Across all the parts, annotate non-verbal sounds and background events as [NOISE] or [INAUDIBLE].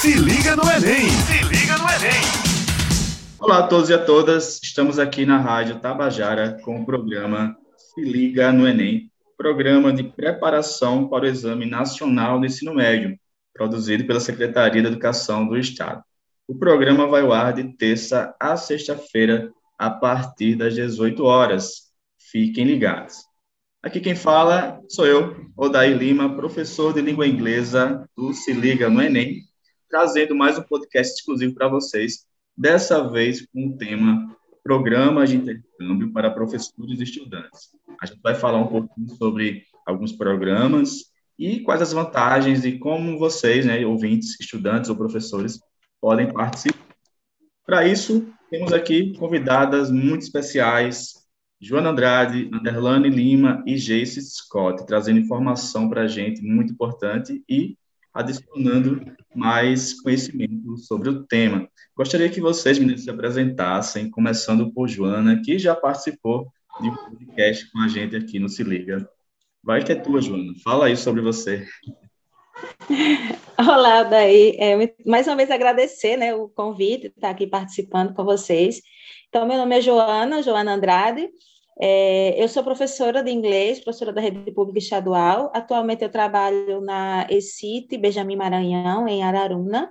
Se liga no Enem! Se liga no Enem! Olá a todos e a todas, estamos aqui na Rádio Tabajara com o programa Se Liga no Enem, programa de preparação para o Exame Nacional do Ensino Médio, produzido pela Secretaria da Educação do Estado. O programa vai ao ar de terça a sexta-feira, a partir das 18 horas. Fiquem ligados. Aqui quem fala sou eu, Odair Lima, professor de língua inglesa do Se Liga no Enem, trazendo mais um podcast exclusivo para vocês, dessa vez com o tema Programas de Intercâmbio para Professores e Estudantes. A gente vai falar um pouquinho sobre alguns programas e quais as vantagens e como vocês, né, ouvintes, estudantes ou professores, podem participar. Para isso, temos aqui convidadas muito especiais, Joana Andrade, Anderlane Lima e Jace Scott, trazendo informação para a gente muito importante e adicionando mais conhecimento sobre o tema. Gostaria que vocês, meninos, se apresentassem, começando por Joana, que já participou de um podcast com a gente aqui no Se Liga. Vai que é tua, Joana. Fala aí sobre você. [LAUGHS] Olá, daí. É, mais uma vez agradecer né, o convite, estar aqui participando com vocês. Então, meu nome é Joana, Joana Andrade. É, eu sou professora de inglês, professora da Rede Pública Estadual. Atualmente eu trabalho na ECIT, Benjamin Maranhão, em Araruna.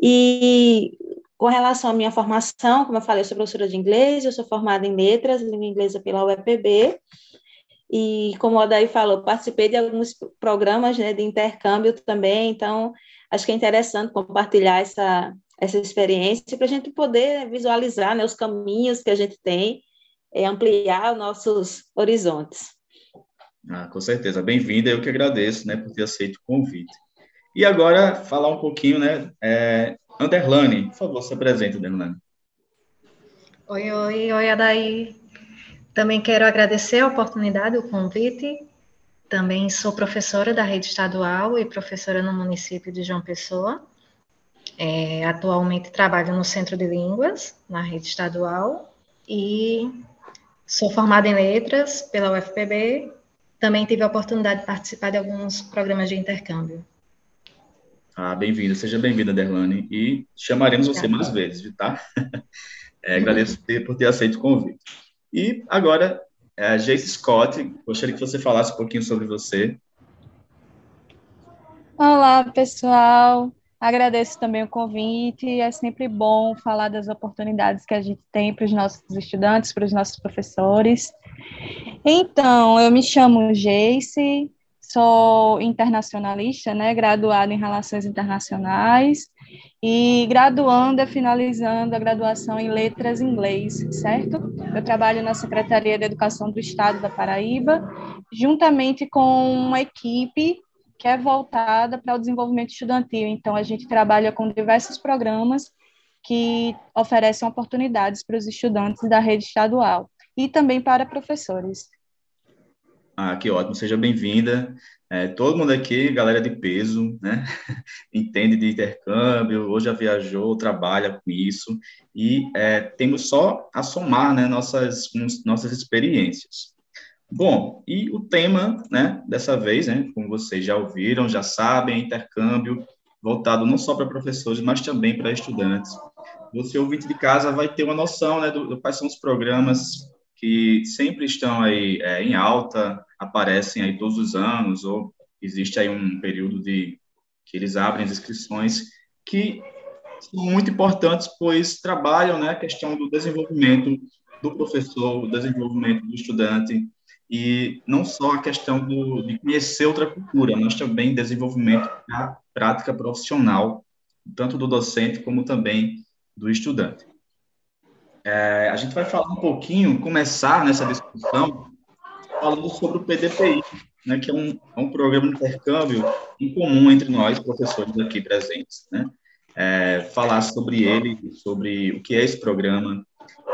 E com relação à minha formação, como eu falei, eu sou professora de inglês, eu sou formada em letras, língua inglesa pela UEPB. E como o Odaí falou, participei de alguns programas né, de intercâmbio também, então acho que é interessante compartilhar essa, essa experiência para a gente poder visualizar né, os caminhos que a gente tem, e ampliar os nossos horizontes. Ah, com certeza, bem-vinda, eu que agradeço né, por ter aceito o convite. E agora, falar um pouquinho, né, é, Underlane, por favor, se apresente, Underlane. Oi, oi, oi, Adaí. Também quero agradecer a oportunidade, o convite. Também sou professora da rede estadual e professora no município de João Pessoa. É, atualmente trabalho no Centro de Línguas, na rede estadual, e sou formada em letras pela UFPB. Também tive a oportunidade de participar de alguns programas de intercâmbio. Ah, bem-vinda, seja bem-vinda, Derlane, e chamaremos você mais vezes, tá? [LAUGHS] É, agradeço por ter aceito o convite. E agora, a é, Jace Scott, gostaria que você falasse um pouquinho sobre você. Olá, pessoal. Agradeço também o convite. É sempre bom falar das oportunidades que a gente tem para os nossos estudantes, para os nossos professores. Então, eu me chamo Jace, sou internacionalista, né, graduada em Relações Internacionais e graduanda, finalizando a graduação em Letras Inglês, certo? Eu trabalho na Secretaria de Educação do Estado da Paraíba, juntamente com uma equipe que é voltada para o desenvolvimento estudantil. Então, a gente trabalha com diversos programas que oferecem oportunidades para os estudantes da rede estadual e também para professores. Ah, que ótimo, seja bem-vinda. É, todo mundo aqui, galera de peso, né? [LAUGHS] Entende de intercâmbio, ou já viajou, trabalha com isso, e é, temos só a somar né, nossas, nossas experiências. Bom, e o tema, né, dessa vez, né, como vocês já ouviram, já sabem, intercâmbio voltado não só para professores, mas também para estudantes. Você, ouvinte de casa, vai ter uma noção, né, do, do quais são os programas que sempre estão aí é, em alta, aparecem aí todos os anos, ou existe aí um período de que eles abrem as inscrições, que são muito importantes, pois trabalham, né, a questão do desenvolvimento do professor, o desenvolvimento do estudante, e não só a questão do, de conhecer outra cultura, mas também desenvolvimento da prática profissional, tanto do docente como também do estudante. É, a gente vai falar um pouquinho, começar nessa discussão, falando sobre o PDPI, né, que é um, é um programa de intercâmbio em comum entre nós, professores aqui presentes. Né? É, falar sobre ele, sobre o que é esse programa,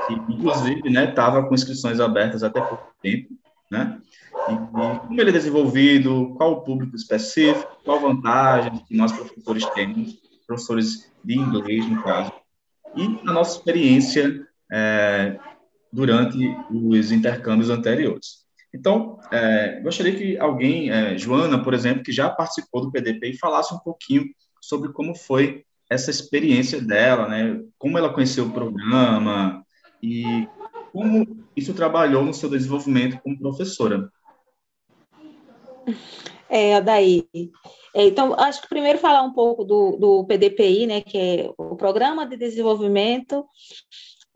que inclusive estava né, com inscrições abertas até pouco tempo, né? E, e, como ele é desenvolvido, qual o público específico, qual vantagem que nós professores temos, professores de inglês, no caso, e a nossa experiência é, durante os intercâmbios anteriores. Então, é, gostaria que alguém, é, Joana, por exemplo, que já participou do PDP, falasse um pouquinho sobre como foi essa experiência dela, né? Como ela conheceu o programa e como isso trabalhou no seu desenvolvimento como professora. É, daí. É, então, acho que primeiro falar um pouco do, do PDPI, né, que é o Programa de Desenvolvimento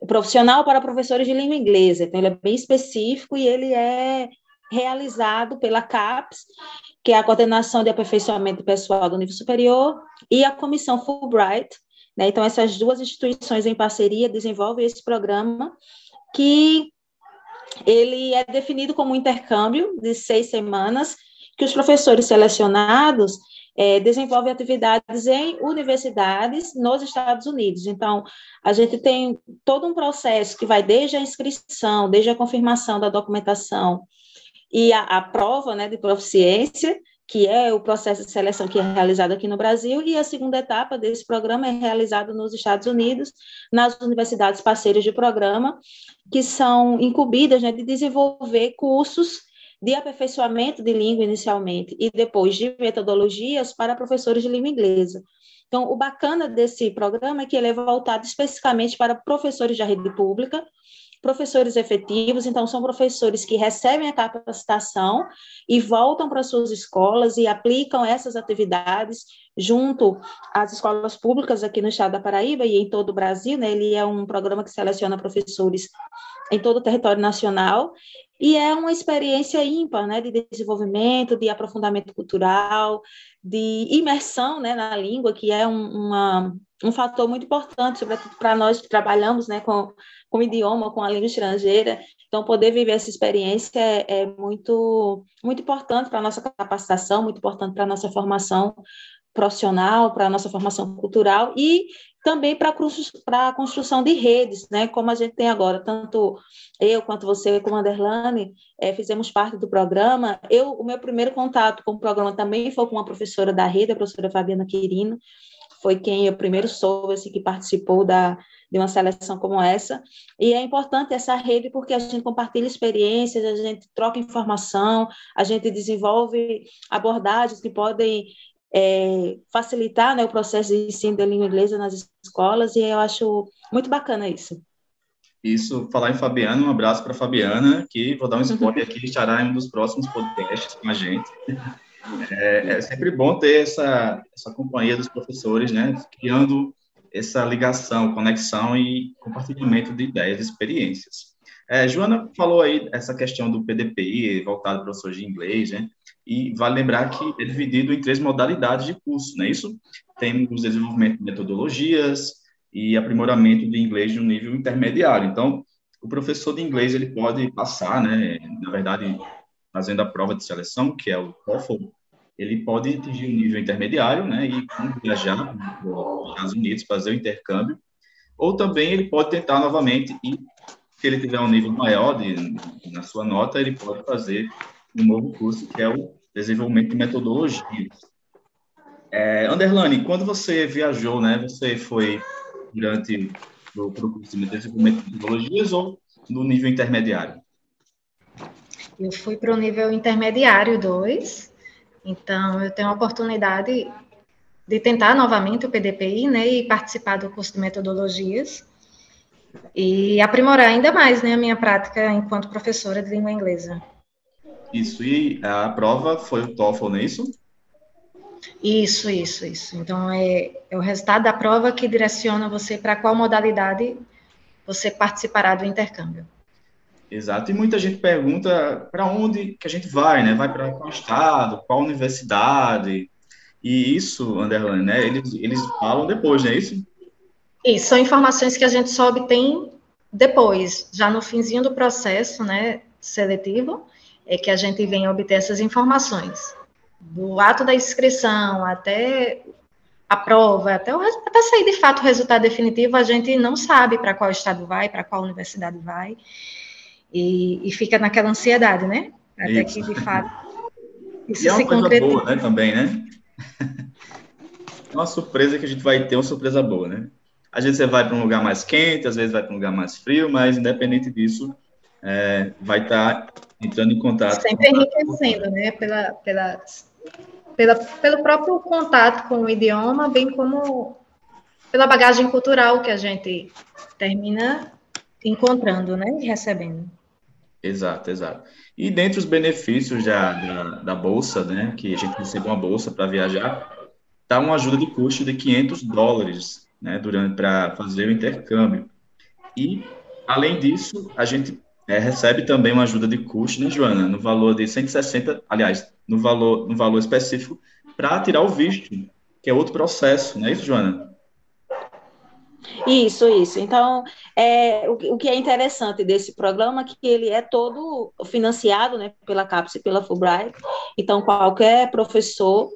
Profissional para Professores de Língua Inglesa. Então, ele é bem específico e ele é realizado pela CAPES, que é a Coordenação de Aperfeiçoamento Pessoal do Nível Superior, e a Comissão Fulbright. Né? Então, essas duas instituições em parceria desenvolvem esse programa que ele é definido como um intercâmbio de seis semanas, que os professores selecionados é, desenvolvem atividades em universidades nos Estados Unidos. Então, a gente tem todo um processo que vai desde a inscrição, desde a confirmação da documentação e a, a prova né, de proficiência, que é o processo de seleção que é realizado aqui no Brasil, e a segunda etapa desse programa é realizada nos Estados Unidos, nas universidades parceiras de programa, que são incumbidas né, de desenvolver cursos de aperfeiçoamento de língua inicialmente e depois de metodologias para professores de língua inglesa. Então, o bacana desse programa é que ele é voltado especificamente para professores da rede pública, professores efetivos, então são professores que recebem a capacitação e voltam para suas escolas e aplicam essas atividades junto às escolas públicas aqui no estado da Paraíba e em todo o Brasil, né? Ele é um programa que seleciona professores em todo o território nacional e é uma experiência ímpar, né, de desenvolvimento, de aprofundamento cultural, de imersão, né, na língua, que é um, uma, um fator muito importante, sobretudo para nós que trabalhamos, né, com, com o idioma, com a língua estrangeira. Então, poder viver essa experiência é, é muito, muito importante para a nossa capacitação, muito importante para a nossa formação profissional, para a nossa formação cultural e também para a construção de redes, né? Como a gente tem agora, tanto eu quanto você, como a Anderlane, é, fizemos parte do programa. Eu, o meu primeiro contato com o programa também foi com uma professora da rede, a professora Fabiana Quirino, foi quem eu primeiro soube assim, que participou da, de uma seleção como essa. E é importante essa rede porque a gente compartilha experiências, a gente troca informação, a gente desenvolve abordagens que podem é, facilitar né, o processo de ensino da língua inglesa nas escolas, e eu acho muito bacana isso. Isso, falar em Fabiana, um abraço para Fabiana, que vou dar um spoiler [LAUGHS] aqui, estará em um dos próximos podcasts com a gente. É, é, sempre bom ter essa, essa companhia dos professores, né, criando essa ligação, conexão e compartilhamento de ideias e experiências. É, Joana falou aí essa questão do PDPI, voltado para professores de inglês, né? E vale lembrar que é dividido em três modalidades de curso, não é isso? Temos desenvolvimento de metodologias e aprimoramento de inglês no nível intermediário. Então, o professor de inglês ele pode passar, né? Na verdade, fazendo a prova de seleção, que é o TOEFL, ele pode atingir um nível intermediário, né? E viajar para os Estados Unidos, fazer o intercâmbio. Ou também ele pode tentar novamente e ele tiver um nível maior de, na sua nota, ele pode fazer um novo curso, que é o desenvolvimento de metodologias. É, Underlane, quando você viajou, né, você foi durante o curso de desenvolvimento de metodologias ou no nível intermediário? Eu fui para o nível intermediário 2, então eu tenho a oportunidade de tentar novamente o PDPI, né, e participar do curso de metodologias e aprimorar ainda mais, né, a minha prática enquanto professora de língua inglesa. Isso, e a prova foi o TOEFL, não é isso? Isso, isso, isso. Então, é, é o resultado da prova que direciona você para qual modalidade você participará do intercâmbio. Exato, e muita gente pergunta para onde que a gente vai, né? Vai para qual estado, qual universidade? E isso, Underline, né? Eles, eles falam depois, não é isso? Isso, são informações que a gente só obtém depois, já no finzinho do processo, né, seletivo, é que a gente vem obter essas informações. Do ato da inscrição até a prova, até, o, até sair de fato o resultado definitivo, a gente não sabe para qual estado vai, para qual universidade vai, e, e, fica naquela ansiedade, né? Até isso. que, de fato, isso e é uma coisa concretiza. boa, né, também, né? [LAUGHS] É uma surpresa que a gente vai ter, uma surpresa boa, né? Às vezes você vai para um lugar mais quente, às vezes vai para um lugar mais frio, mas independente disso, é, vai estar tá entrando em contato. Sempre enriquecendo, né? Pela, pela, pela, pelo próprio contato com o idioma, bem como pela bagagem cultural que a gente termina encontrando, né, e recebendo. Exato, exato. E dentre os benefícios da, da, da bolsa, né, que a gente recebe uma bolsa para viajar, está uma ajuda de custo de 500 dólares, né, durante para fazer o intercâmbio. E além disso, a gente é, recebe também uma ajuda de custo, né, Joana, no valor de 160, aliás, no valor no valor específico para tirar o visto, que é outro processo, não é isso, Joana? Isso, isso. Então, é, o, o, que é interessante desse programa é que ele é todo financiado né, pela CAPES e pela Fulbright. Então, qualquer professor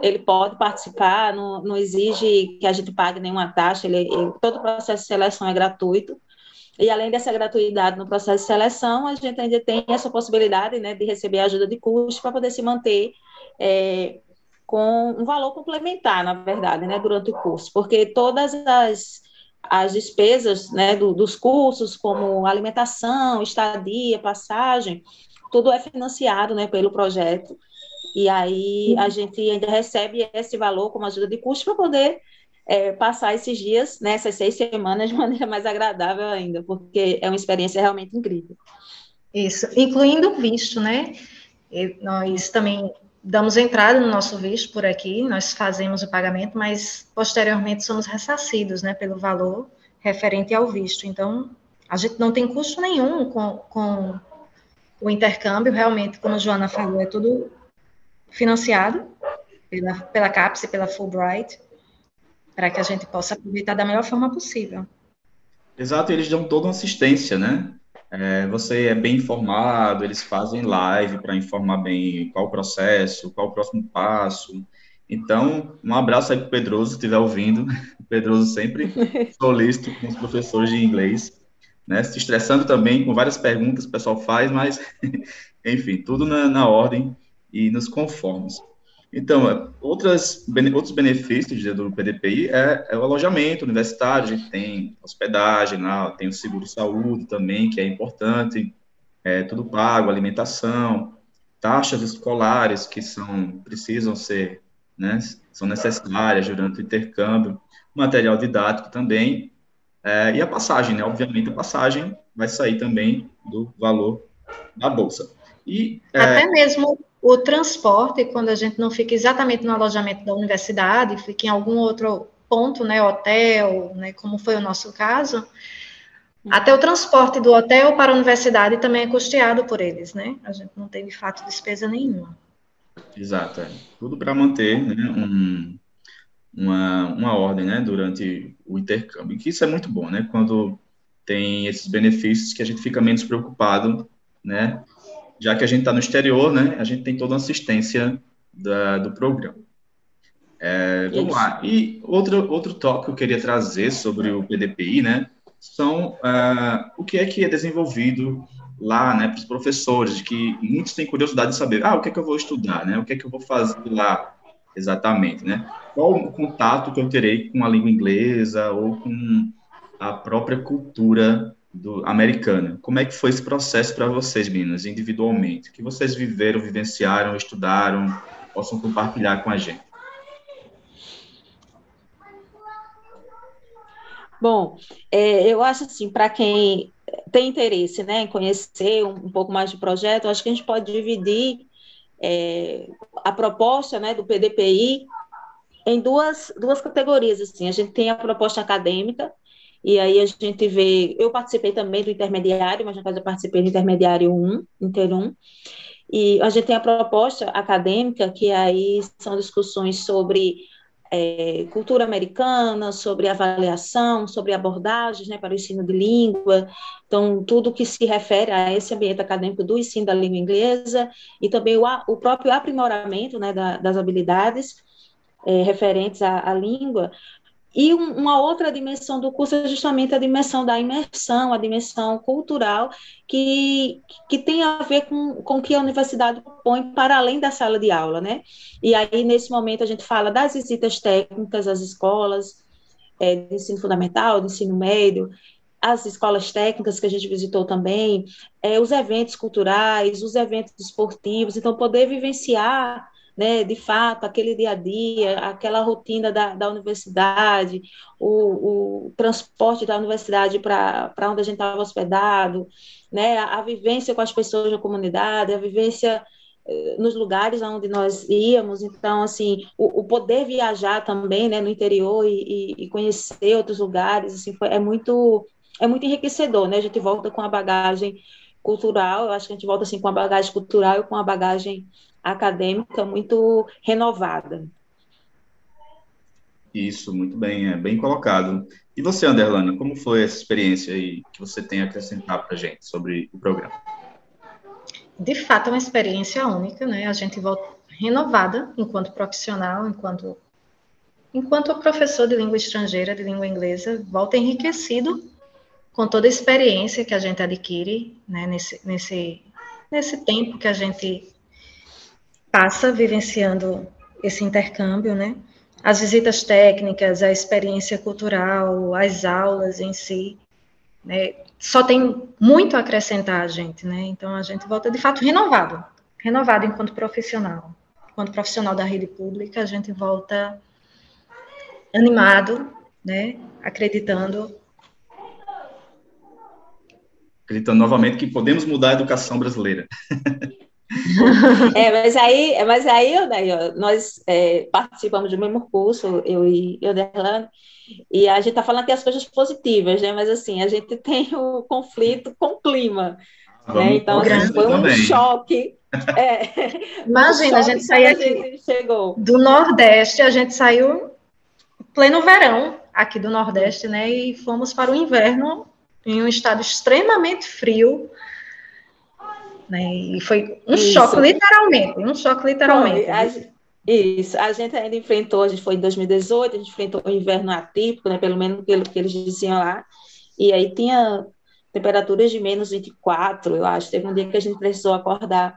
ele pode participar, não, não exige que a gente pague nenhuma taxa, ele, ele, todo o processo de seleção é gratuito. E além dessa gratuidade no processo de seleção, a gente ainda tem essa possibilidade né, de receber ajuda de custo para poder se manter é, com um valor complementar, na verdade, né, durante o curso, porque todas as as despesas né, do, dos cursos, como alimentação, estadia, passagem, tudo é financiado né, pelo projeto. E aí a gente ainda recebe esse valor como ajuda de custo para poder é, passar esses dias, né, essas seis semanas, [LAUGHS] de maneira mais agradável ainda, porque é uma experiência realmente incrível. Isso, incluindo o visto, né? E nós também damos entrada no nosso visto por aqui, nós fazemos o pagamento, mas posteriormente somos ressarcidos, né, pelo valor referente ao visto. Então, a gente não tem custo nenhum com, com o intercâmbio, realmente, como a Joana falou, é tudo financiado pela, pela CAPES e pela Fulbright, para que a gente possa aproveitar da melhor forma possível. Exato, eles dão toda uma assistência, né? É, você é bem informado, eles fazem live para informar bem qual o processo, qual o próximo passo. Então, um abraço aí para o Pedroso, se estiver ouvindo. [LAUGHS] O Pedroso sempre [LAUGHS] solícito com os professores de inglês, né? Se estressando também com várias perguntas que o pessoal faz, mas, [LAUGHS] enfim, tudo na, na ordem e nos conformes. Então, outras, outros benefícios do PDPI é, é, o alojamento universitário, a gente tem hospedagem lá, tem o seguro-saúde também, que é importante, é tudo pago, alimentação, taxas escolares que são, precisam ser, né, são necessárias durante o intercâmbio, material didático também, é, e a passagem, né, obviamente a passagem vai sair também do valor da bolsa. E, é, Até mesmo o transporte, quando a gente não fica exatamente no alojamento da universidade, fica em algum outro ponto, né, hotel, né, como foi o nosso caso, até o transporte do hotel para a universidade também é custeado por eles, né? A gente não tem, de fato, despesa nenhuma. Exato, é. Tudo para manter né, um, uma, uma ordem, né, durante o intercâmbio. Que isso é muito bom, né? Quando tem esses benefícios que a gente fica menos preocupado, né, já que a gente está no exterior, né, a gente tem toda a assistência da, do programa. É, vamos Isso. lá. E outro, outro tópico que eu queria trazer sobre o PDPI, né, são uh, o que é que é desenvolvido lá, né, para os professores, que muitos têm curiosidade de saber, ah, o que é que eu vou estudar, né, o que é que eu vou fazer lá exatamente, né, qual o contato que eu terei com a língua inglesa ou com a própria cultura do, americana. Como é que foi esse processo para vocês, meninas, individualmente? O que vocês viveram, vivenciaram, estudaram, possam compartilhar com a gente? Bom, é, eu acho assim, para quem tem interesse né, em conhecer um, um, pouco mais do projeto, acho que a gente pode dividir é, a proposta né, do PDPI em duas, duas categorias. Assim. A gente tem a proposta acadêmica, e aí a gente vê, eu participei também do intermediário, mas no caso eu participei do intermediário 1, Inter 1, e a gente tem a proposta acadêmica, que aí são discussões sobre é, cultura americana, sobre avaliação, sobre abordagens né, para o ensino de língua, então, tudo que se refere a esse ambiente acadêmico do ensino da língua inglesa, e também o, o próprio aprimoramento né, da, das habilidades é, referentes à, à língua, e um, uma outra dimensão do curso é justamente a dimensão da imersão, a dimensão cultural, que, que tem a ver com, com o que a universidade põe para além da sala de aula, né? E aí, nesse momento, a gente fala das visitas técnicas às escolas, é, de ensino fundamental, de ensino médio, as escolas técnicas que a gente visitou também, é, os eventos culturais, os eventos esportivos, então poder vivenciar né, de fato, aquele dia a dia, aquela rotina da, da universidade, o, o transporte da universidade para onde a gente estava hospedado, né, a, a, vivência com as pessoas da comunidade, a vivência eh, nos lugares onde nós íamos, então, assim, o, o poder viajar também, né, no interior e, e, conhecer outros lugares, assim, foi, é muito é muito enriquecedor, né, a gente volta com a bagagem cultural, eu acho que a gente volta, assim, com a bagagem cultural e com a bagagem acadêmica muito renovada. Isso, muito bem, é bem colocado. E você, Anderlana, como foi essa experiência aí que você tem a acrescentar para a gente sobre o programa? De fato, é uma experiência única, né? A gente volta renovada enquanto profissional, enquanto enquanto professor de língua estrangeira, de língua inglesa, volta enriquecido com toda a experiência que a gente adquire, né, nesse, nesse, nesse tempo que a gente passa vivenciando esse intercâmbio, né? As visitas técnicas, a experiência cultural, as aulas em si, né? Só tem muito a acrescentar a gente, né? Então a gente volta de fato renovado, renovado enquanto profissional, enquanto profissional da rede pública, a gente volta animado, né? Acreditando acreditando novamente que podemos mudar a educação brasileira. [LAUGHS] é, mas aí, mas aí, daí, ó, nós é, participamos do mesmo curso, eu e eu Derlano, e a gente está falando aqui as coisas positivas, né? Mas assim, a gente [LAUGHS] tem o conflito com o clima. né? Então, assim, foi um também. choque. [LAUGHS] É, Imagina, um choque a gente saiu chegou. do Nordeste, a gente saiu pleno verão aqui do Nordeste, né? E fomos para o inverno em um estado extremamente frio né? E foi um Isso. choque, literalmente, um choque literalmente. Foi, a, isso, a gente ainda enfrentou, a gente foi em 2018, a gente enfrentou o inverno atípico, né, pelo menos pelo que eles diziam lá, e aí tinha temperaturas de menos 24, eu acho. Teve um dia que a gente precisou acordar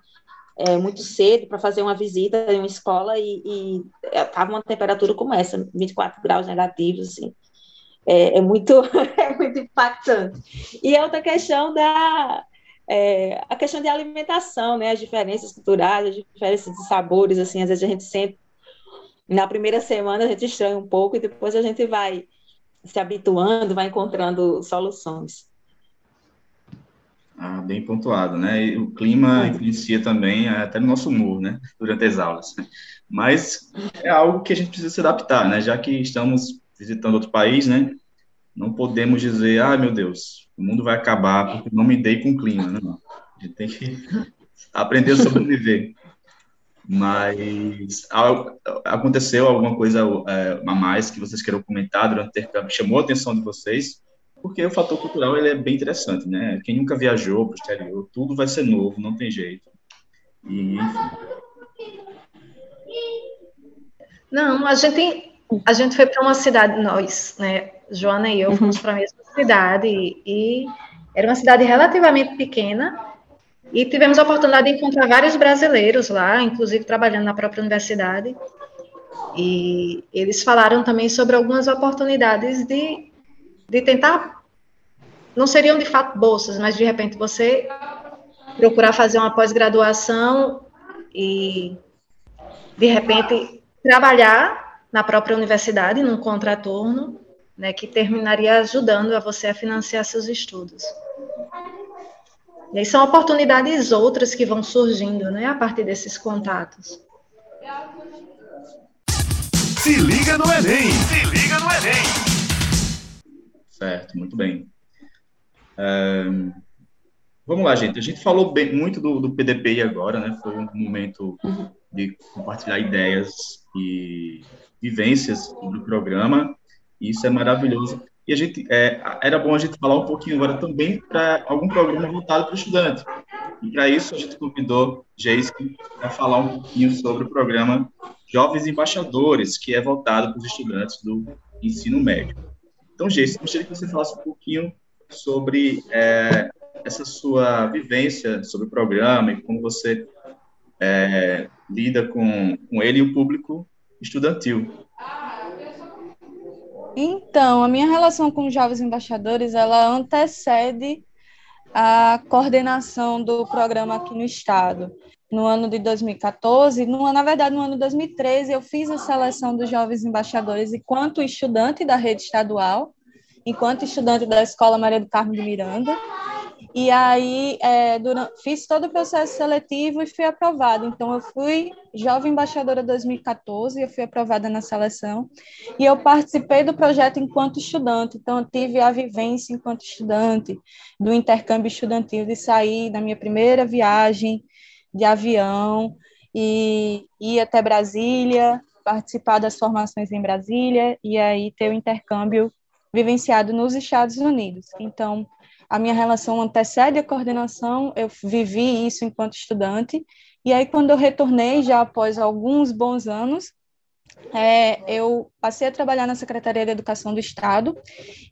é, muito cedo para fazer uma visita em uma escola e estava uma temperatura como essa, 24 graus negativos, assim. É, é, muito, [LAUGHS] é muito impactante. E a outra questão da, é, a questão de alimentação, né, as diferenças culturais, as diferenças de sabores, assim, às vezes a gente sente, na primeira semana a gente estranha um pouco e depois a gente vai se habituando, vai encontrando soluções. Ah, bem pontuado, né? E o clima influencia também até no nosso humor, né? Durante as aulas. Mas é algo que a gente precisa se adaptar, né? Já que estamos visitando outro país, né? Não podemos dizer, ah, meu Deus, o mundo vai acabar porque não me dei com o clima, né? A gente tem que [LAUGHS] aprender a sobreviver. Mas aconteceu alguma coisa é, a mais que vocês queiram comentar durante o intercâmbio, chamou a atenção de vocês, porque o fator cultural ele é bem interessante, né? Quem nunca viajou para o exterior, tudo vai ser novo, não tem jeito. E, enfim. Não, a gente, a gente foi para uma cidade, nós, né? Joana e eu fomos uhum. para a mesma cidade e, e era uma cidade relativamente pequena e tivemos a oportunidade de encontrar vários brasileiros lá, inclusive trabalhando na própria universidade. E eles falaram também sobre algumas oportunidades de, de tentar, não seriam de fato bolsas, mas de repente você procurar fazer uma pós-graduação e de repente trabalhar na própria universidade, num contraturno, né, que terminaria ajudando a você a financiar seus estudos. E aí são oportunidades outras que vão surgindo, né, a partir desses contatos. Se liga no Enem! Se liga no Enem! Certo, muito bem. vamos lá, gente. A gente falou bem, muito do, do PDP agora, né? Foi um momento de compartilhar ideias e vivências sobre o programa. Isso é maravilhoso. E a gente é, era bom a gente falar um pouquinho agora também para algum programa voltado para o estudante. E para isso a gente convidou Jason para falar um pouquinho sobre o programa Jovens Embaixadores, que é voltado para os estudantes do ensino médio. Então, Jason, gostaria que você falasse um pouquinho sobre é, essa sua vivência sobre o programa e como você é, lida com, com ele e o público estudantil. Então, a minha relação com os jovens embaixadores, ela antecede a coordenação do programa aqui no estado. no ano de 2014, no, na verdade, no ano de 2013, eu fiz a seleção dos jovens embaixadores enquanto estudante da rede estadual, enquanto estudante da Escola Maria do Carmo de Miranda, e aí é, durante, fiz todo o processo seletivo e fui aprovada. Então, eu fui jovem embaixadora 2014, eu fui aprovada na seleção. E eu participei do projeto enquanto estudante. Então, eu tive a vivência enquanto estudante, do intercâmbio estudantil, de sair da minha primeira viagem de avião e ir até Brasília, participar das formações em Brasília e aí ter o intercâmbio vivenciado nos Estados Unidos. Então, a minha relação antecede a coordenação, eu vivi isso enquanto estudante, e aí quando eu retornei, já após alguns bons anos, é, eu passei a trabalhar na Secretaria de Educação do Estado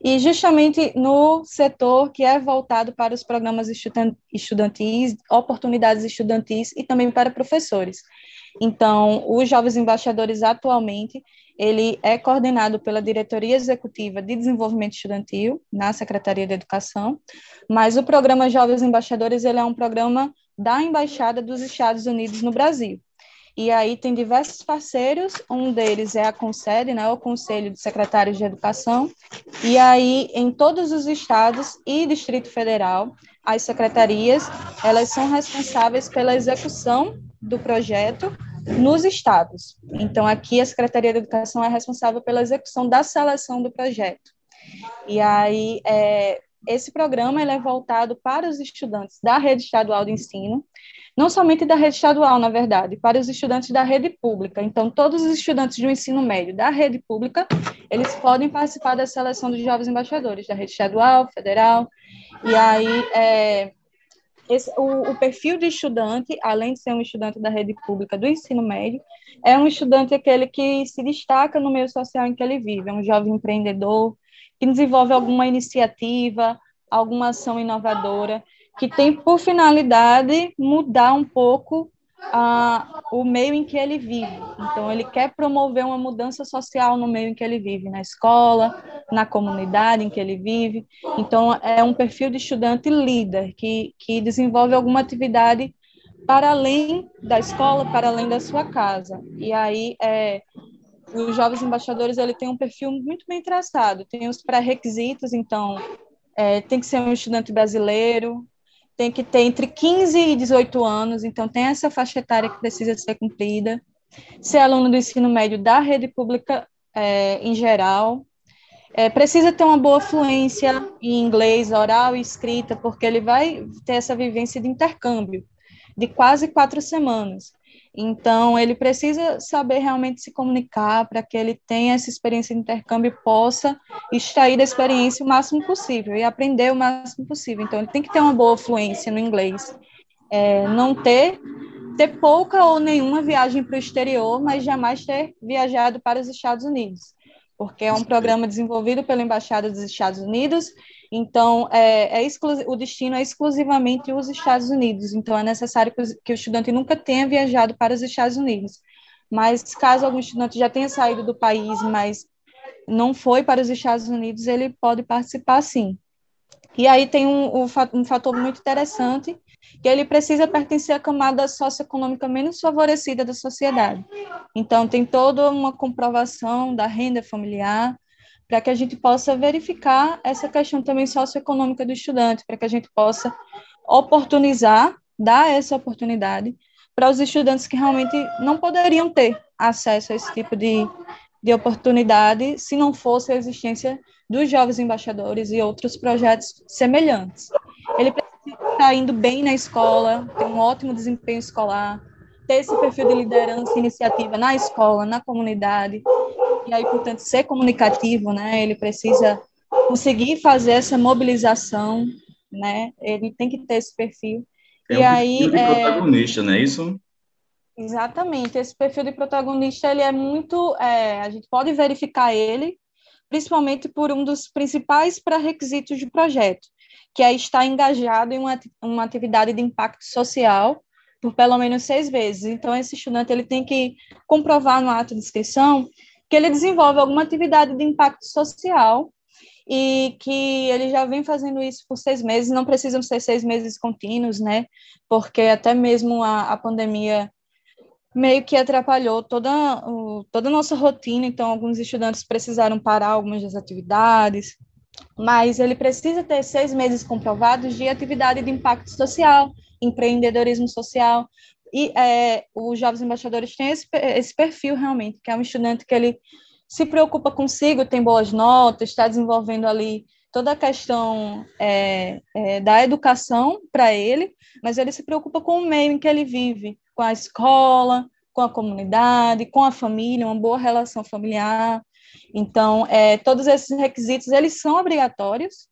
e justamente no setor que é voltado para os programas estudantis, oportunidades estudantis e também para professores. Então, os Jovens Embaixadores atualmente, ele é coordenado pela Diretoria Executiva de Desenvolvimento Estudantil, na Secretaria de Educação, mas o programa Jovens Embaixadores, ele é um programa da Embaixada dos Estados Unidos no Brasil. E aí tem diversos parceiros, um deles é a CONSED, né, o Conselho de Secretários de Educação, e aí em todos os estados e Distrito Federal, as secretarias, elas são responsáveis pela execução do projeto nos estados. Então, aqui a Secretaria de Educação é responsável pela execução da seleção do projeto. E aí, é, esse programa é voltado para os estudantes da rede estadual de ensino, não somente da rede estadual, na verdade, para os estudantes da rede pública. Então, todos os estudantes do ensino médio da rede pública, eles podem participar da seleção dos jovens embaixadores da rede estadual, federal, e aí é, esse, o, o, perfil de estudante, além de ser um estudante da rede pública do ensino médio, é um estudante aquele que se destaca no meio social em que ele vive, é um jovem empreendedor, que desenvolve alguma iniciativa, alguma ação inovadora, que tem por finalidade mudar um pouco ah, o meio em que ele vive. Então, ele quer promover uma mudança social no meio em que ele vive, na escola, na comunidade em que ele vive. Então, é um perfil de estudante líder, que, que desenvolve alguma atividade para além da escola, para além da sua casa. E aí, é, os jovens embaixadores ele tem um perfil muito bem traçado, tem os pré-requisitos, então, é, tem que ser um estudante brasileiro, tem que ter entre 15 e 18 anos, então tem essa faixa etária que precisa ser cumprida. Ser aluno do ensino médio da rede pública é, em geral. É, precisa ter uma boa fluência em inglês, oral e escrita, porque ele vai ter essa vivência de intercâmbio de quase quatro semanas. Então, ele precisa saber realmente se comunicar para que ele tenha essa experiência de intercâmbio e possa extrair da experiência o máximo possível e aprender o máximo possível. Então, ele tem que ter uma boa fluência no inglês. É, não ter, ter pouca ou nenhuma viagem para o exterior, mas jamais ter viajado para os Estados Unidos, porque é um programa desenvolvido pela Embaixada dos Estados Unidos então, é, é o destino é exclusivamente os Estados Unidos. Então, é necessário que, o estudante nunca tenha viajado para os Estados Unidos. Mas, caso algum estudante já tenha saído do país, mas não foi para os Estados Unidos, ele pode participar sim. E aí tem um, um fator muito interessante, que ele precisa pertencer à camada socioeconômica menos favorecida da sociedade. Então, tem toda uma comprovação da renda familiar, para que a gente possa verificar essa questão também socioeconômica do estudante, para que a gente possa oportunizar, dar essa oportunidade para os estudantes que realmente não poderiam ter acesso a esse tipo de, de oportunidade se não fosse a existência dos jovens embaixadores e outros projetos semelhantes. Estar indo bem na escola, ter um ótimo desempenho escolar, ter esse perfil de liderança e iniciativa na escola, na comunidade, e aí, portanto, ser comunicativo, né? Ele precisa conseguir fazer essa mobilização, né? Ele tem que ter esse perfil. É e um aí, perfil de é... protagonista, não é isso? Exatamente. Esse perfil de protagonista, ele é muito... É, a gente pode verificar ele, principalmente por um dos principais pré-requisitos do projeto, que é estar engajado em uma, uma atividade de impacto social por pelo menos seis vezes. Então, esse estudante ele tem que comprovar no ato de inscrição que ele desenvolve alguma atividade de impacto social e que ele já vem fazendo isso por seis meses, não precisam ser seis meses contínuos, né? Porque até mesmo a, a pandemia meio que atrapalhou toda, toda a nossa rotina, então alguns estudantes precisaram parar algumas das atividades, mas ele precisa ter seis meses comprovados de atividade de impacto social, empreendedorismo social, e é, os jovens embaixadores têm esse, esse perfil realmente, que é um estudante que ele se preocupa consigo, tem boas notas, está desenvolvendo ali toda a questão é, é, da educação para ele, mas ele se preocupa com o meio em que ele vive, com a escola, com a comunidade, com a família, uma boa relação familiar. Então, é, todos esses requisitos, eles são obrigatórios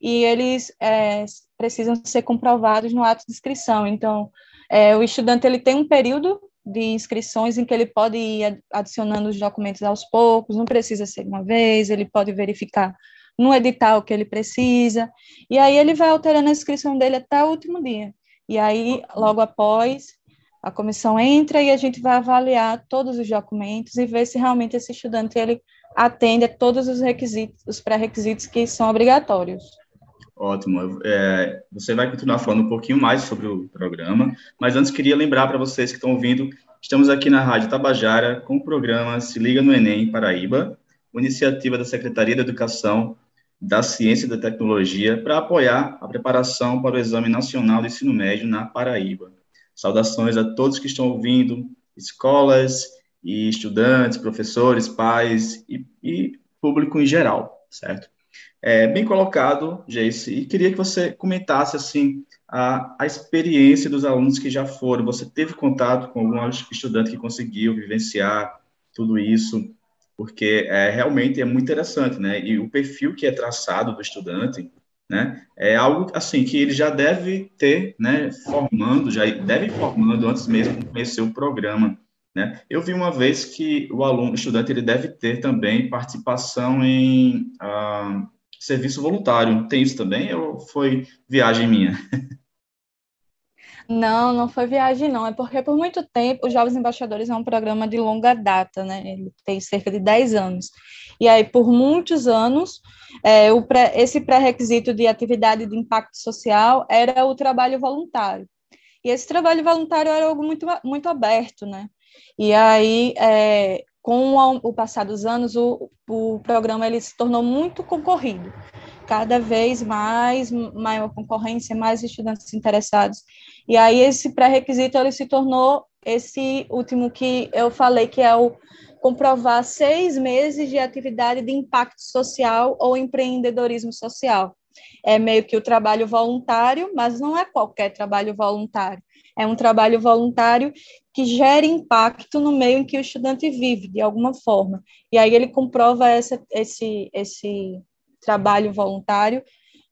e eles é, precisam ser comprovados no ato de inscrição. Então, é, o estudante ele tem um período de inscrições em que ele pode ir adicionando os documentos aos poucos, não precisa ser uma vez, ele pode verificar no edital que ele precisa, e aí ele vai alterando a inscrição dele até o último dia. E aí, logo após, a comissão entra e a gente vai avaliar todos os documentos e ver se realmente esse estudante ele atende a todos os requisitos, os pré-requisitos que são obrigatórios. Ótimo. É, você vai continuar falando um pouquinho mais sobre o programa, mas antes queria lembrar para vocês que estão ouvindo, estamos aqui na Rádio Tabajara com o programa Se Liga no Enem Paraíba, iniciativa da Secretaria da Educação, da Ciência e da Tecnologia para apoiar a preparação para o Exame Nacional do Ensino Médio na Paraíba. Saudações a todos que estão ouvindo, escolas e estudantes, professores, pais e, e público em geral, certo? É, bem colocado, Jace, e queria que você comentasse assim a, a experiência dos alunos que já foram. Você teve contato com algum estudante que conseguiu vivenciar tudo isso? Porque é, realmente é muito interessante, né? E o perfil que é traçado do estudante, né? É algo assim que ele já deve ter, né? Formando, já deve formando antes mesmo de conhecer o programa. Né? Eu vi uma vez que o aluno, o estudante, ele deve ter também participação em ah, serviço voluntário. Tem isso também ou foi viagem minha? [LAUGHS] Não, não foi viagem, não. É porque por muito tempo os Jovens Embaixadores é um programa de longa data, né? Ele tem cerca de 10 anos. E aí, por muitos anos, é, o pré, esse pré-requisito de atividade de impacto social era o trabalho voluntário. E esse trabalho voluntário era algo muito, muito aberto, né? E aí, é, com o passar dos anos, o, o programa ele se tornou muito concorrido. Cada vez mais, maior concorrência, mais estudantes interessados. E aí esse pré-requisito ele se tornou esse último que eu falei, que é o comprovar seis meses de atividade de impacto social ou empreendedorismo social. É meio que o trabalho voluntário, mas não é qualquer trabalho voluntário. É um trabalho voluntário que gere impacto no meio em que o estudante vive, de alguma forma. E aí ele comprova essa, esse, esse trabalho voluntário,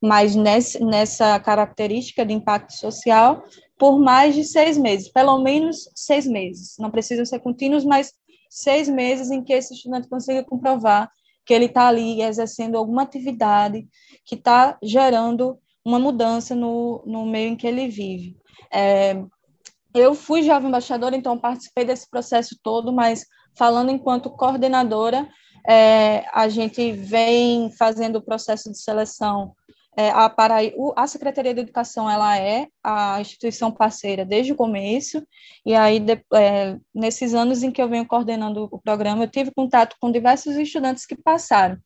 mas nesse, nessa característica de impacto social, por mais de seis meses, pelo menos seis meses. Não precisam ser contínuos, mas seis meses em que esse estudante consiga comprovar que ele está ali exercendo alguma atividade que está gerando uma mudança no, no meio em que ele vive. É, eu fui jovem embaixadora, então participei desse processo todo, mas falando enquanto coordenadora, é, a gente vem fazendo o processo de seleção. É, a, Paraí, a Secretaria de Educação ela é a instituição parceira desde o começo, e aí, de, é, nesses anos em que eu venho coordenando o programa, eu tive contato com diversos estudantes que passaram.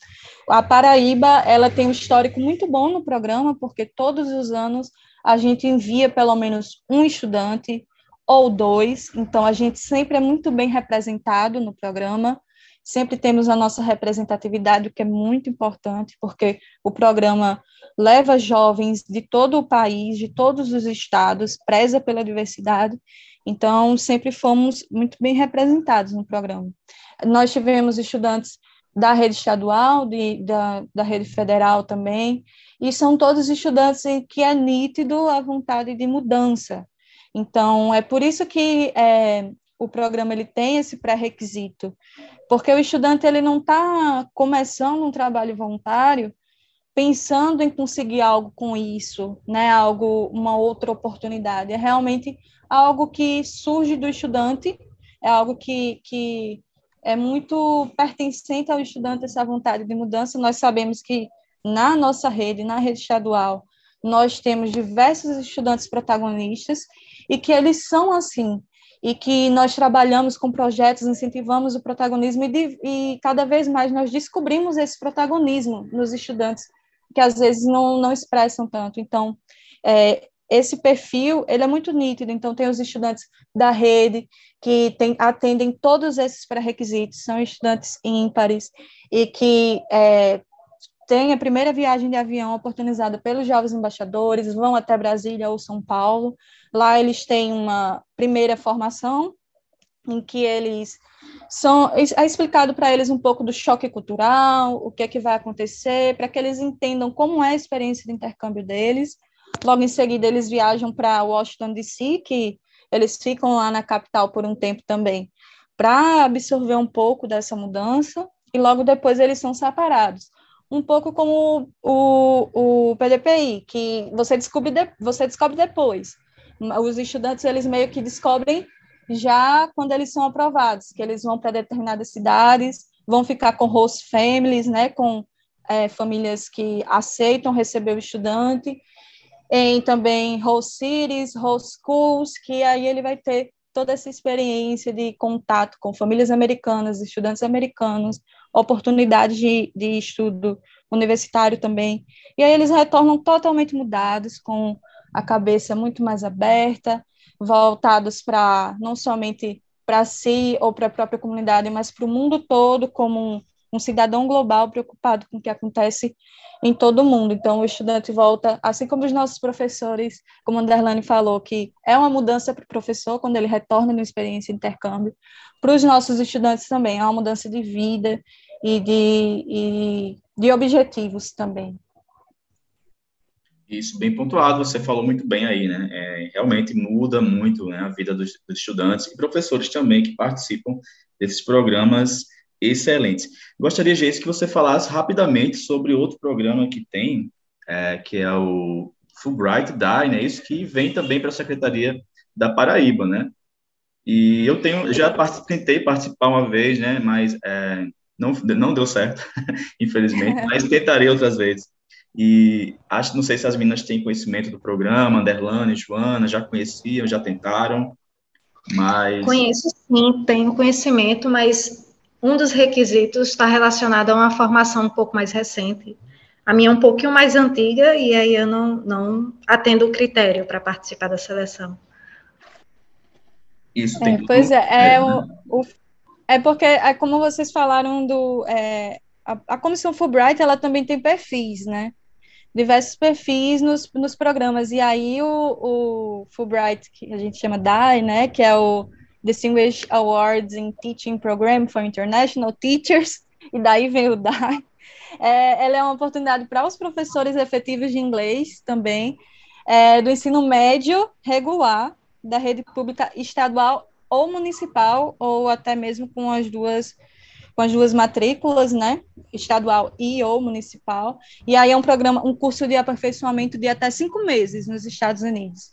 A Paraíba ela tem um histórico muito bom no programa, porque todos os anos a gente envia pelo menos um estudante ou dois, então a gente sempre é muito bem representado no programa, sempre temos a nossa representatividade, o que é muito importante, porque o programa leva jovens de todo o país, de todos os estados, preza pela diversidade, então sempre fomos muito bem representados no programa. Nós tivemos estudantes da rede estadual, de, da, da rede federal também, e são todos estudantes em que é nítido a vontade de mudança, então, é por isso que é, o programa ele tem esse pré-requisito, porque o estudante ele não está começando um trabalho voluntário pensando em conseguir algo com isso, né? Algo, uma outra oportunidade. É realmente algo que surge do estudante, é algo que, que é muito pertencente ao estudante essa vontade de mudança. Nós sabemos que na nossa rede, na rede estadual, nós temos diversos estudantes protagonistas e que eles são assim, e que nós trabalhamos com projetos, incentivamos o protagonismo e, e cada vez mais nós descobrimos esse protagonismo nos estudantes que às vezes não, não expressam tanto. Então, é, esse perfil ele é muito nítido. Então, tem os estudantes da rede que tem, atendem todos esses pré-requisitos, são estudantes ímpares e que é, têm a primeira viagem de avião oportunizada pelos jovens embaixadores, vão até Brasília ou São Paulo. Lá eles têm uma primeira formação em que eles são é explicado para eles um pouco do choque cultural, o que é que vai acontecer, para que eles entendam como é a experiência de intercâmbio deles. Logo em seguida eles viajam para Washington DC, que eles ficam lá na capital por um tempo também, para absorver um pouco dessa mudança, e logo depois eles são separados. Um pouco como o, o PDPI, que você descobre, de, você descobre depois. Os estudantes, eles meio que descobrem já quando eles são aprovados, que eles vão para determinadas cidades, vão ficar com host families, né, com é, famílias que aceitam receber o estudante, em também host cities, host schools, que aí ele vai ter toda essa experiência de contato com famílias americanas, estudantes americanos, oportunidades de, de estudo universitário também, e aí eles retornam totalmente mudados, com a cabeça muito mais aberta, voltados para não somente para si ou para a própria comunidade, mas para o mundo todo como um, um, cidadão global preocupado com o que acontece em todo o mundo. Então, o estudante volta, assim como os nossos professores, como a Anderlane falou, que é uma mudança para o professor quando ele retorna numa experiência de intercâmbio, para os nossos estudantes também, é uma mudança de vida e de, e de objetivos também. Isso, bem pontuado, você falou muito bem aí, né? É, realmente muda muito né, a vida dos, dos, estudantes e professores também que participam desses programas excelentes. Gostaria, Geis, que você falasse rapidamente sobre outro programa que tem, é, que é o Fulbright DAI, né? Isso que vem também para a Secretaria da Paraíba, né? E eu tenho, já tentei participar uma vez, né? Mas é, não, não deu certo, [LAUGHS] infelizmente, [LAUGHS] mas tentarei outras vezes. E acho, não sei se as meninas têm conhecimento do programa, Anderlane, Joana, já conheciam, já tentaram, mas... Conheço sim, tenho conhecimento, mas um dos requisitos está relacionado a uma formação um pouco mais recente. A minha é um pouquinho mais antiga e aí eu não, não atendo o critério para participar da seleção. Isso tem é, Pois é, é, o, o, é porque, é como vocês falaram do... É, a, a Comissão Fulbright, ela também tem perfis, né? diversos perfis nos, nos programas. E aí o, o Fulbright, que a gente chama DAI, né, que é o Distinguished Awards in Teaching Program for International Teachers, e daí vem o DAI. É, ela é uma oportunidade para os professores efetivos de inglês também, é, do ensino médio regular, da rede pública estadual ou municipal, ou até mesmo com as duas com as duas matrículas, né, estadual e ou municipal, e aí é um programa, um curso de aperfeiçoamento de até cinco meses nos Estados Unidos.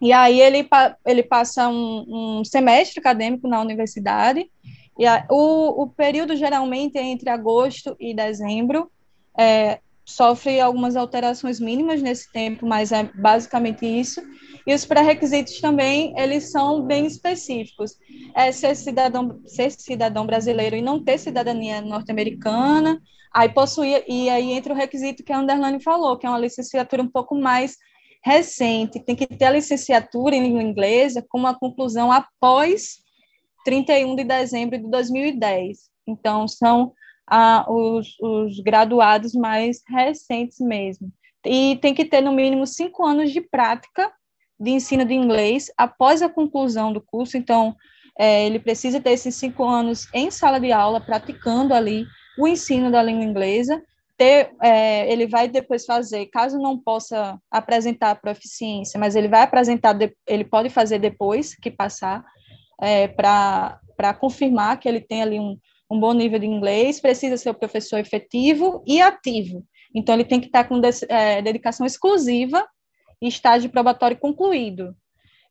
E aí ele, ele passa um, um semestre acadêmico na universidade, e a, o, o período geralmente é entre agosto e dezembro, é, sofre algumas alterações mínimas nesse tempo, mas é basicamente isso. E os pré-requisitos também, eles são bem específicos. É ser cidadão, ser cidadão brasileiro e não ter cidadania norte-americana, aí possuir, e aí entra o requisito que a Underline falou, que é uma licenciatura um pouco mais recente, tem que ter a licenciatura em língua inglesa com uma conclusão após 31 de dezembro de 2010. Então, são ah, os, os graduados mais recentes mesmo. E tem que ter, no mínimo, cinco anos de prática de ensino de inglês após a conclusão do curso. Então, é, ele precisa ter esses cinco anos em sala de aula, praticando ali o ensino da língua inglesa. Ter, é, ele vai depois fazer, caso não possa apresentar a proficiência, mas ele vai apresentar, ele pode fazer depois que passar, é, para confirmar que ele tem ali um, um bom nível de inglês, precisa ser o professor efetivo e ativo. Então, ele tem que estar com é, dedicação exclusiva e estágio probatório concluído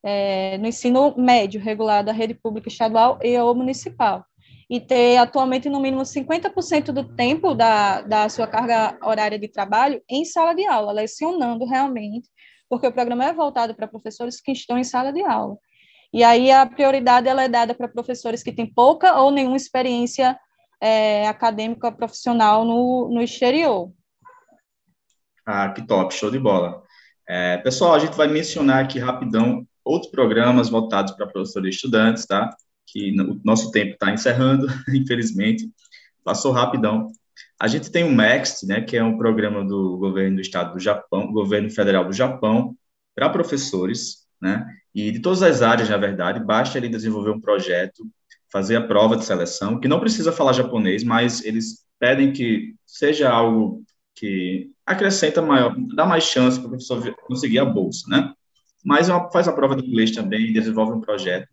é, no ensino médio regular da rede pública estadual e ou municipal. e ter atualmente no mínimo 50% do tempo da, da sua carga horária de trabalho em sala de aula, lecionando realmente, porque o programa é voltado para professores que estão em sala de aula. E aí a prioridade ela é dada para professores que têm pouca ou nenhuma experiência é, acadêmica profissional no, no exterior. Ah, que top, show de bola. É, pessoal, a gente vai mencionar aqui rapidão outros programas voltados para professores e estudantes, tá? Que o nosso tempo está encerrando, [LAUGHS] infelizmente, passou rapidão. A gente tem o MEXT, né, que é um programa do governo do estado do Japão, governo federal do Japão, para professores, né, e de todas as áreas, na verdade, basta ele desenvolver um projeto, fazer a prova de seleção, que não precisa falar japonês, mas eles pedem que seja algo que acrescenta maior, dá mais chance para o professor conseguir a bolsa, né? Mas é faz a prova de inglês também, desenvolve um projeto.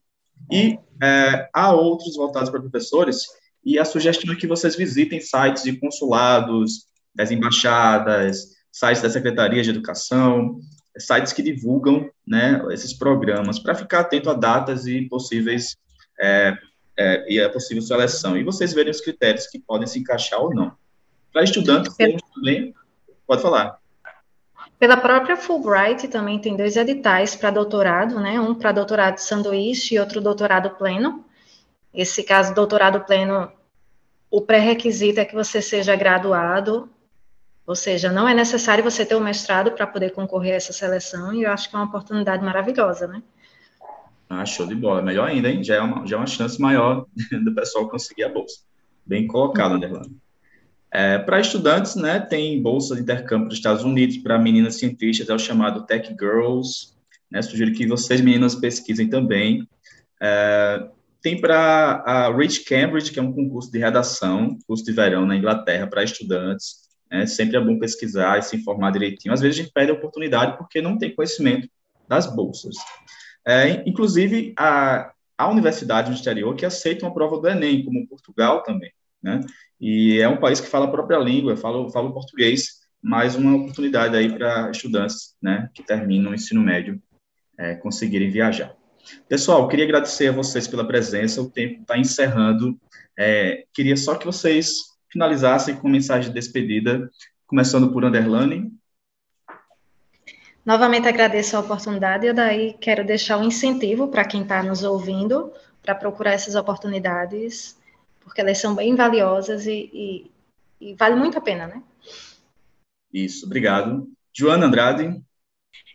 E é, há outros voltados para professores, e a sugestão é que vocês visitem sites de consulados, das embaixadas, sites da Secretaria de Educação, sites que divulgam né, esses programas, para ficar atento a datas e possíveis é, é, e a possível seleção. E vocês verem os critérios que podem se encaixar ou não. Para estudantes, temos também. Pode falar. Pela própria Fulbright também tem dois editais para doutorado, né? Um para doutorado sanduíche e outro doutorado pleno. Esse caso, doutorado pleno, o pré-requisito é que você seja graduado, ou seja, não é necessário você ter o um mestrado para poder concorrer a essa seleção, e eu acho que é uma oportunidade maravilhosa, né? Ah, show de bola. Melhor ainda, hein? Já é uma, já é uma chance maior [LAUGHS] do pessoal conseguir a bolsa. Bem colocado, Anderlando. É, para estudantes, né, tem bolsa de intercâmbio para os Estados Unidos, para meninas cientistas, é o chamado Tech Girls, né, sugiro que vocês, meninas, pesquisem também. É, tem para a Rich Cambridge, que é um concurso de redação, curso de verão na Inglaterra para estudantes, né, sempre é bom pesquisar e se informar direitinho. Às vezes a gente perde a oportunidade porque não tem conhecimento das bolsas. É, inclusive, a, a universidade no exterior que aceita uma prova do Enem, como Portugal também, né? E é um país que fala a própria língua, fala, fala português, mais uma oportunidade aí para estudantes, né, que terminam o ensino médio, é, conseguirem viajar. Pessoal, queria agradecer a vocês pela presença, o tempo está encerrando. É, queria só que vocês finalizassem com mensagem de despedida, começando por Underline. Novamente agradeço a oportunidade e daí quero deixar um incentivo para quem está nos ouvindo para procurar essas oportunidades porque elas são bem valiosas e, e, e vale muito a pena, né? Isso, obrigado. Joana Andrade.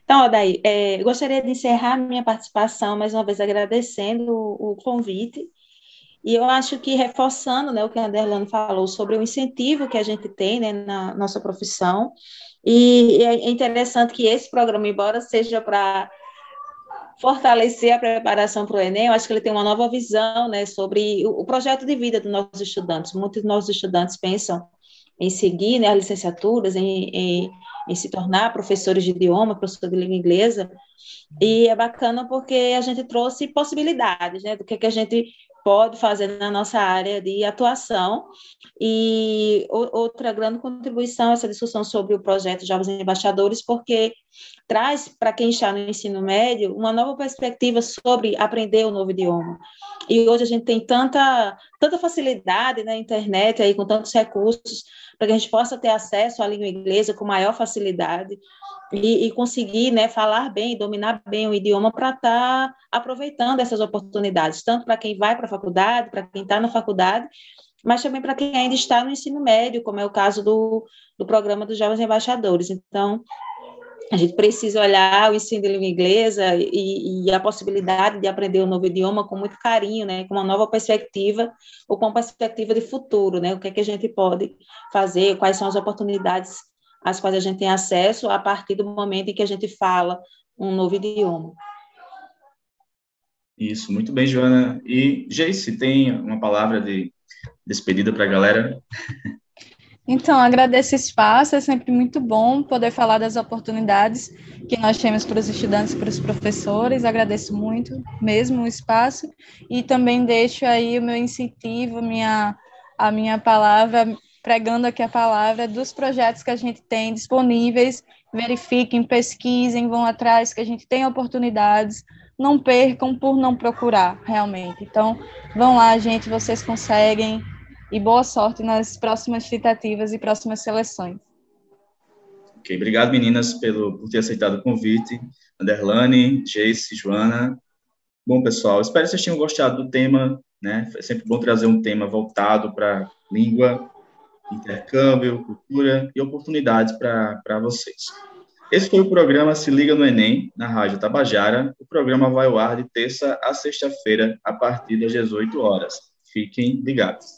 Então, Odaí, é, gostaria de encerrar minha participação, mais uma vez agradecendo o, o convite, e eu acho que reforçando né, o que a Anderlano falou sobre o incentivo que a gente tem né, na nossa profissão, e é interessante que esse programa, embora seja para fortalecer a preparação para o Enem, eu acho que ele tem uma nova visão né, sobre o, projeto de vida dos nossos estudantes. Muitos dos nossos estudantes pensam em seguir né, as licenciaturas, em, em, em, se tornar professores de idioma, professor de língua inglesa, e é bacana porque a gente trouxe possibilidades né, do que, que a gente pode fazer na nossa área de atuação. E outra grande contribuição essa discussão sobre o projeto Jovens Embaixadores, porque traz para quem está no ensino médio uma nova perspectiva sobre aprender o um novo idioma. E hoje a gente tem tanta, tanta facilidade na internet, aí, com tantos recursos, para que a gente possa ter acesso à língua inglesa com maior facilidade e, e conseguir né, falar bem, dominar bem o idioma para estar tá aproveitando essas oportunidades, tanto para quem vai para a faculdade, para quem está na faculdade, mas também para quem ainda está no ensino médio, como é o caso do, do programa dos Jovens Embaixadores. Então, a gente precisa olhar o ensino de língua inglesa e, e, a possibilidade de aprender um novo idioma com muito carinho, né, com uma nova perspectiva ou com uma perspectiva de futuro, né, o que é que a gente pode fazer, quais são as oportunidades às quais a gente tem acesso a partir do momento em que a gente fala um novo idioma. Isso, muito bem, Joana. E, Jace, tem uma palavra de despedida para a galera? Então, agradeço o espaço, é sempre muito bom poder falar das oportunidades que nós temos para os estudantes e para os professores, agradeço muito mesmo o espaço, e também deixo aí o meu incentivo, minha, a minha palavra, pregando aqui a palavra dos projetos que a gente tem disponíveis, verifiquem, pesquisem, vão atrás, que a gente tem oportunidades, não percam por não procurar, realmente. Então, vão lá, gente, vocês conseguem. E boa sorte nas próximas tentativas e próximas seleções. Ok, obrigado, meninas, pelo, por ter aceitado o convite. Anderlane, Jace, Joana. Bom, pessoal, espero que vocês tenham gostado do tema, né? É sempre bom trazer um tema voltado para língua, intercâmbio, cultura e oportunidades para vocês. Esse foi o programa Se Liga no Enem, na Rádio Tabajara. O programa vai ao ar de terça a sexta-feira, a partir das 18 horas. Fiquem ligados.